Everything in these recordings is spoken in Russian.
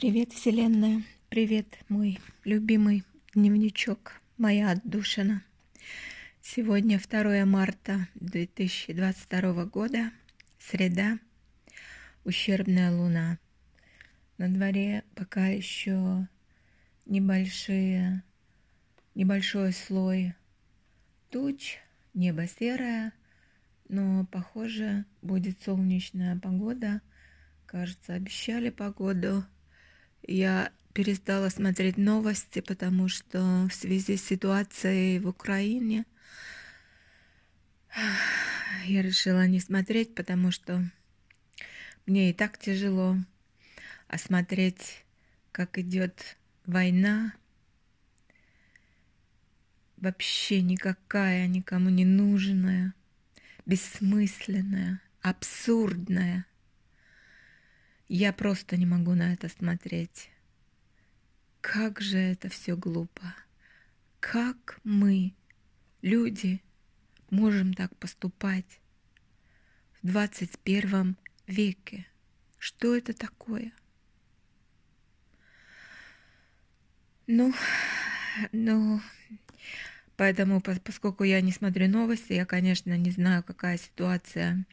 Привет, Вселенная. Привет, мой любимый дневничок, моя отдушина. Сегодня 2 марта 2022 года, среда, ущербная луна. На дворе пока еще небольшие, небольшой слой туч, небо серое, но похоже будет солнечная погода. Кажется, обещали погоду я перестала смотреть новости, потому что в связи с ситуацией в Украине я решила не смотреть, потому что мне и так тяжело. А смотреть, как идет война, вообще никакая, никому не нужная, бессмысленная, абсурдная – я просто не могу на это смотреть. Как же это все глупо. Как мы, люди, можем так поступать в 21 веке? Что это такое? Ну, ну, поэтому, поскольку я не смотрю новости, я, конечно, не знаю, какая ситуация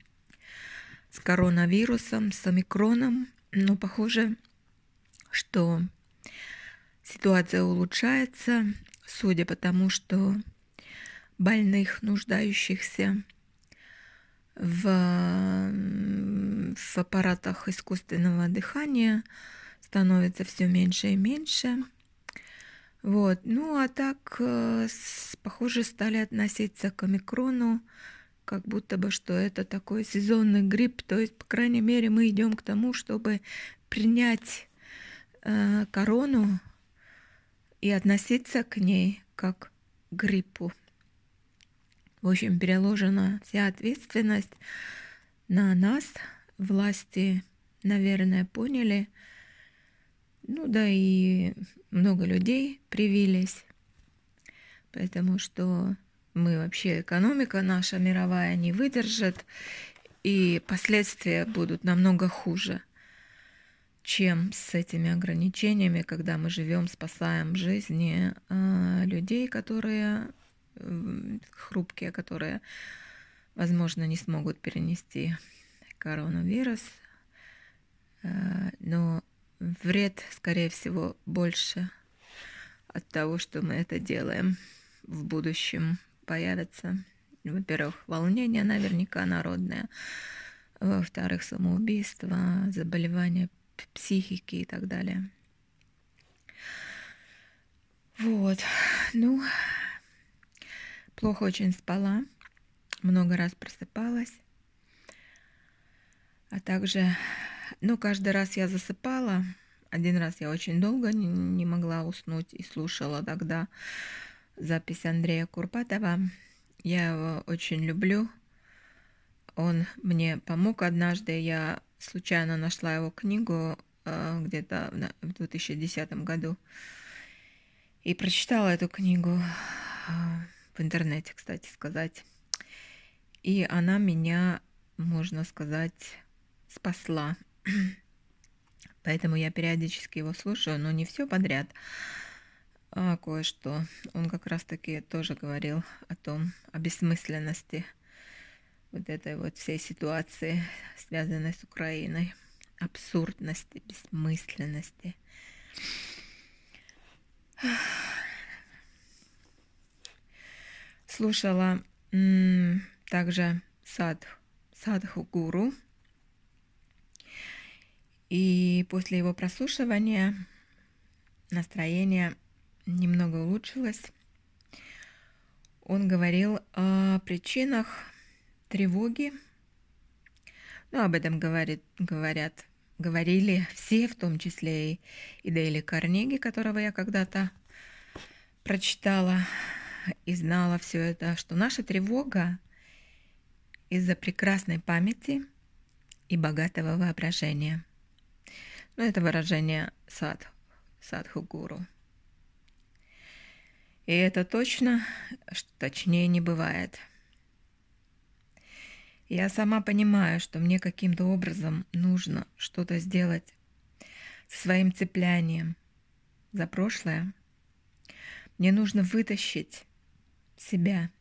с коронавирусом, с омикроном, но похоже, что ситуация улучшается, судя по тому, что больных, нуждающихся в, в аппаратах искусственного дыхания становится все меньше и меньше. Вот. Ну а так, э, похоже, стали относиться к омикрону как будто бы что это такой сезонный грипп, то есть, по крайней мере, мы идем к тому, чтобы принять э, корону и относиться к ней как к гриппу. В общем, переложена вся ответственность на нас. Власти, наверное, поняли. Ну да и много людей привились. Потому что мы вообще, экономика наша мировая не выдержит, и последствия будут намного хуже, чем с этими ограничениями, когда мы живем, спасаем жизни э, людей, которые э, хрупкие, которые, возможно, не смогут перенести коронавирус, э, но вред, скорее всего, больше от того, что мы это делаем в будущем появятся, во-первых, волнение наверняка народное, во-вторых, самоубийство, заболевания психики и так далее. Вот, ну, плохо очень спала, много раз просыпалась, а также, ну, каждый раз я засыпала, один раз я очень долго не, не могла уснуть и слушала тогда запись Андрея Курпатова. Я его очень люблю. Он мне помог однажды. Я случайно нашла его книгу э, где-то в 2010 году и прочитала эту книгу э, в интернете, кстати сказать. И она меня, можно сказать, спасла. Поэтому я периодически его слушаю, но не все подряд а, кое-что. Он как раз-таки тоже говорил о том, о бессмысленности вот этой вот всей ситуации, связанной с Украиной, абсурдности, бессмысленности. Слушала также сад, Садху Гуру. И после его прослушивания настроение немного улучшилось. Он говорил о причинах тревоги. Ну, об этом говорит, говорят, говорили все, в том числе и, и Дейли Карнеги, которого я когда-то прочитала и знала все это, что наша тревога из-за прекрасной памяти и богатого воображения. Ну, это выражение сад, садху-гуру. И это точно, что точнее не бывает. Я сама понимаю, что мне каким-то образом нужно что-то сделать своим цеплянием за прошлое. Мне нужно вытащить себя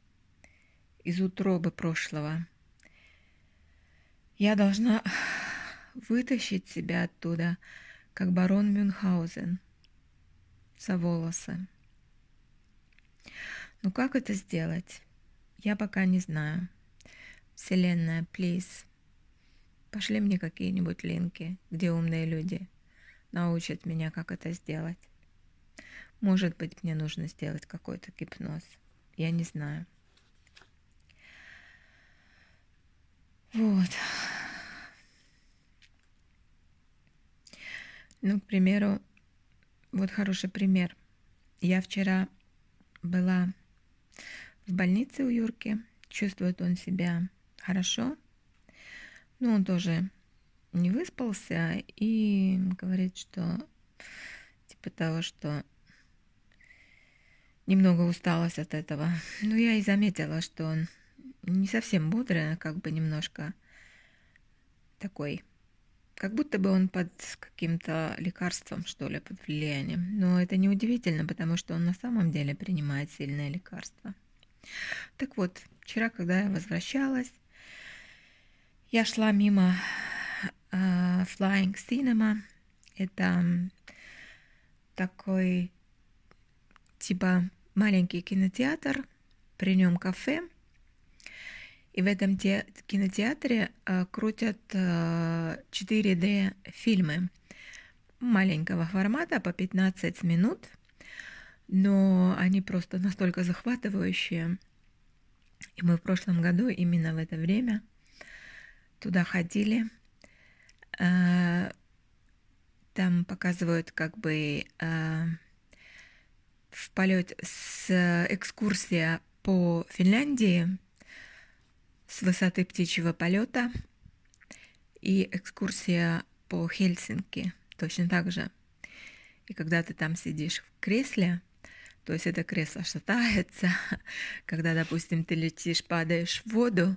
из утробы прошлого. Я должна вытащить себя оттуда, как барон Мюнхгаузен за волосы. Ну как это сделать? Я пока не знаю. Вселенная, плиз, пошли мне какие-нибудь линки, где умные люди научат меня, как это сделать. Может быть, мне нужно сделать какой-то гипноз. Я не знаю. Вот. Ну, к примеру, вот хороший пример. Я вчера была в больнице у Юрки. Чувствует он себя хорошо. Ну, он тоже не выспался и говорит, что типа того, что немного усталость от этого. Ну, я и заметила, что он не совсем бодрый, а как бы немножко такой, как будто бы он под каким-то лекарством, что ли, под влиянием. Но это не удивительно, потому что он на самом деле принимает сильное лекарство. Так вот, вчера, когда я возвращалась, я шла мимо uh, Flying Cinema. Это такой типа маленький кинотеатр, при нем кафе – и в этом те, кинотеатре э, крутят э, 4D фильмы маленького формата по 15 минут, но они просто настолько захватывающие. И мы в прошлом году именно в это время туда ходили. Э, там показывают как бы э, в полете с экскурсия по Финляндии с высоты птичьего полета и экскурсия по Хельсинки точно так же. И когда ты там сидишь в кресле, то есть это кресло шатается, когда, допустим, ты летишь, падаешь в воду,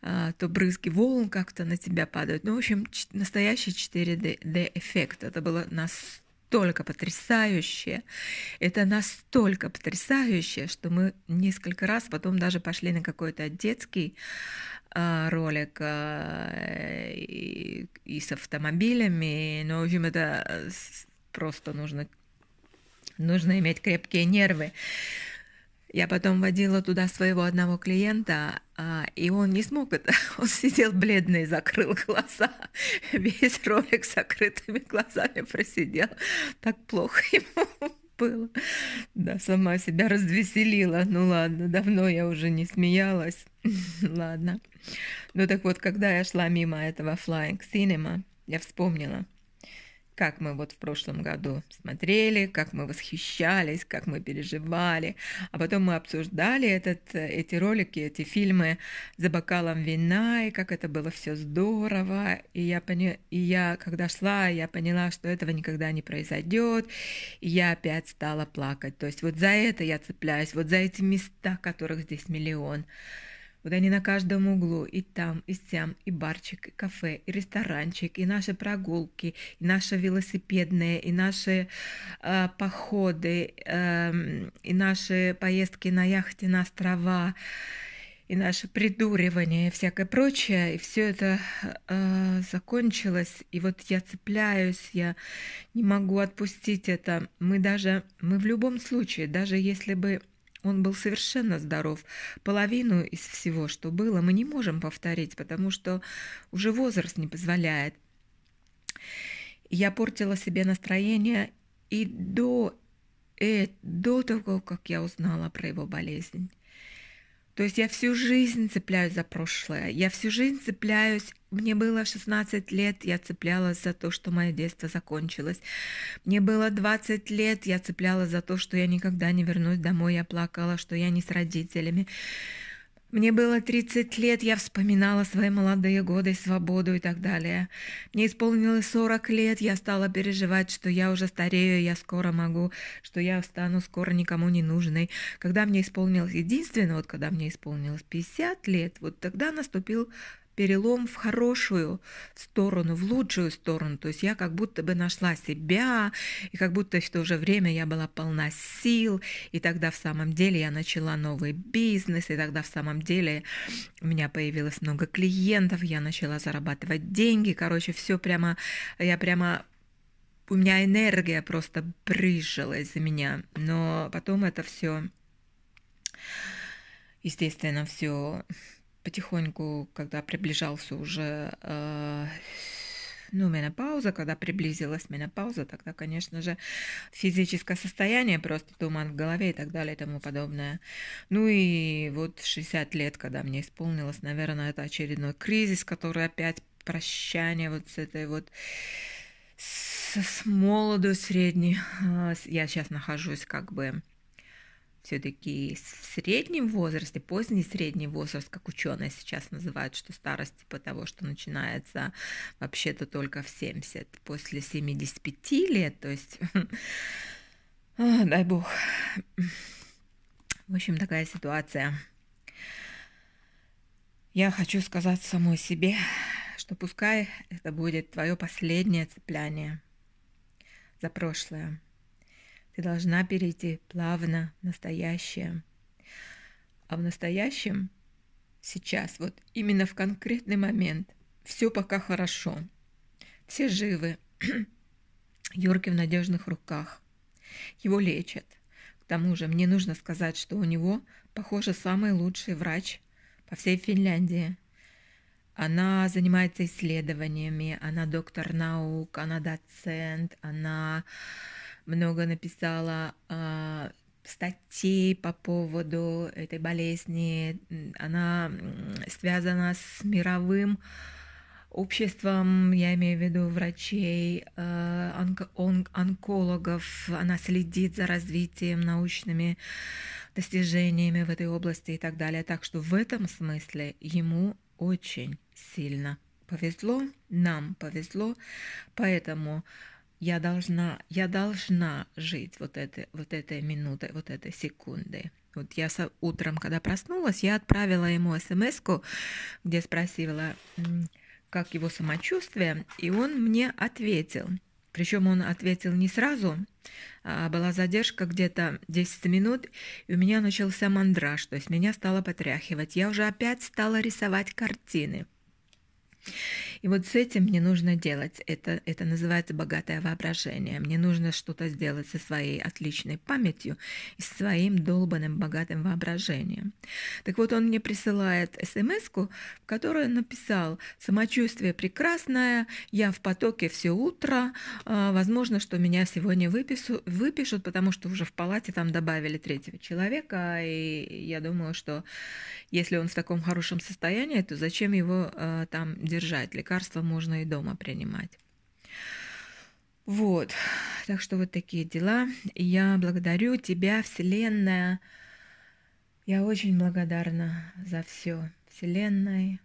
а, то брызги волн как-то на тебя падают. Ну, в общем, настоящий 4D эффект. Это было настолько настолько потрясающее, это настолько потрясающее, что мы несколько раз потом даже пошли на какой-то детский э, ролик э, и, и с автомобилями. Ну, в общем, это просто нужно, нужно иметь крепкие нервы. Я потом водила туда своего одного клиента, а, и он не смог это. Он сидел бледный, закрыл глаза. Весь ролик с закрытыми глазами просидел. Так плохо ему было. Да, сама себя развеселила. Ну ладно, давно я уже не смеялась. ладно. Ну так вот, когда я шла мимо этого Flying Cinema, я вспомнила – как мы вот в прошлом году смотрели, как мы восхищались, как мы переживали. А потом мы обсуждали этот, эти ролики, эти фильмы за бокалом вина, и как это было все здорово. И я, поня... и я когда шла, я поняла, что этого никогда не произойдет. И я опять стала плакать. То есть вот за это я цепляюсь, вот за эти места, которых здесь миллион. Вот они на каждом углу, и там, и сям, и барчик, и кафе, и ресторанчик, и наши прогулки, и наши велосипедные, и наши э, походы, э, и наши поездки на яхте на острова, и наше придуривание и всякое прочее, и все это э, закончилось, и вот я цепляюсь, я не могу отпустить это. Мы даже, мы в любом случае, даже если бы он был совершенно здоров. Половину из всего, что было, мы не можем повторить, потому что уже возраст не позволяет. Я портила себе настроение и до, э, до того, как я узнала про его болезнь. То есть я всю жизнь цепляюсь за прошлое. Я всю жизнь цепляюсь. Мне было 16 лет, я цеплялась за то, что мое детство закончилось. Мне было 20 лет, я цеплялась за то, что я никогда не вернусь домой. Я плакала, что я не с родителями. Мне было 30 лет, я вспоминала свои молодые годы, свободу и так далее. Мне исполнилось 40 лет, я стала переживать, что я уже старею, я скоро могу, что я стану скоро никому не нужной. Когда мне исполнилось единственное, вот когда мне исполнилось 50 лет, вот тогда наступил перелом в хорошую сторону, в лучшую сторону. То есть я как будто бы нашла себя, и как будто в то же время я была полна сил, и тогда в самом деле я начала новый бизнес, и тогда в самом деле у меня появилось много клиентов, я начала зарабатывать деньги, короче, все прямо, я прямо у меня энергия просто брызжила за меня, но потом это все, естественно, все потихоньку, когда приближался уже э, ну, менопауза, когда приблизилась менопауза, тогда, конечно же, физическое состояние, просто туман в голове и так далее и тому подобное. Ну и вот в 60 лет, когда мне исполнилось, наверное, это очередной кризис, который опять прощание вот с этой вот с, с молоду средней. А, я сейчас нахожусь как бы все-таки в среднем возрасте, поздний средний возраст, как ученые сейчас называют, что старость типа того, что начинается вообще-то только в 70, после 75 лет, то есть, дай бог. В общем, такая ситуация. Я хочу сказать самой себе, что пускай это будет твое последнее цепляние за прошлое. Ты должна перейти плавно в настоящее. А в настоящем, сейчас, вот именно в конкретный момент, все пока хорошо. Все живы. Юрки в надежных руках. Его лечат. К тому же мне нужно сказать, что у него, похоже, самый лучший врач по всей Финляндии. Она занимается исследованиями, она доктор наук, она доцент, она много написала э, статей по поводу этой болезни. Она связана с мировым обществом, я имею в виду врачей, э, онко он онкологов. Она следит за развитием научными достижениями в этой области и так далее. Так что в этом смысле ему очень сильно повезло, нам повезло, поэтому я должна, я должна жить вот этой, вот этой минутой, вот этой секундой. Вот я утром, когда проснулась, я отправила ему смс где спросила, как его самочувствие, и он мне ответил. Причем он ответил не сразу, а была задержка где-то 10 минут, и у меня начался мандраж, то есть меня стало потряхивать. Я уже опять стала рисовать картины. И вот с этим мне нужно делать. Это, это называется богатое воображение. Мне нужно что-то сделать со своей отличной памятью и своим долбанным богатым воображением. Так вот, он мне присылает смс в которой написал «Самочувствие прекрасное, я в потоке все утро, а, возможно, что меня сегодня выпису, выпишут, потому что уже в палате там добавили третьего человека, и я думаю, что если он в таком хорошем состоянии, то зачем его а, там держать? Лекарства можно и дома принимать. Вот, так что вот такие дела. Я благодарю тебя, Вселенная. Я очень благодарна за все. Вселенной,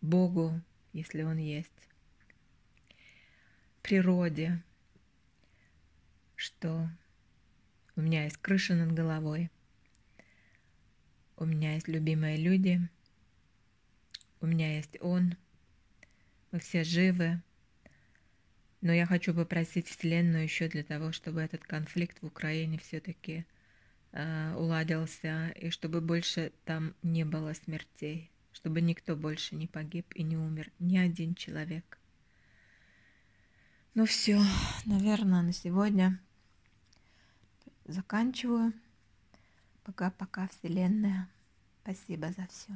Богу, если Он есть, природе, что у меня есть крыша над головой, у меня есть любимые люди – у меня есть он, мы все живы, но я хочу попросить Вселенную еще для того, чтобы этот конфликт в Украине все-таки э, уладился, и чтобы больше там не было смертей, чтобы никто больше не погиб и не умер, ни один человек. Ну все, наверное, на сегодня заканчиваю. Пока-пока, Вселенная. Спасибо за все.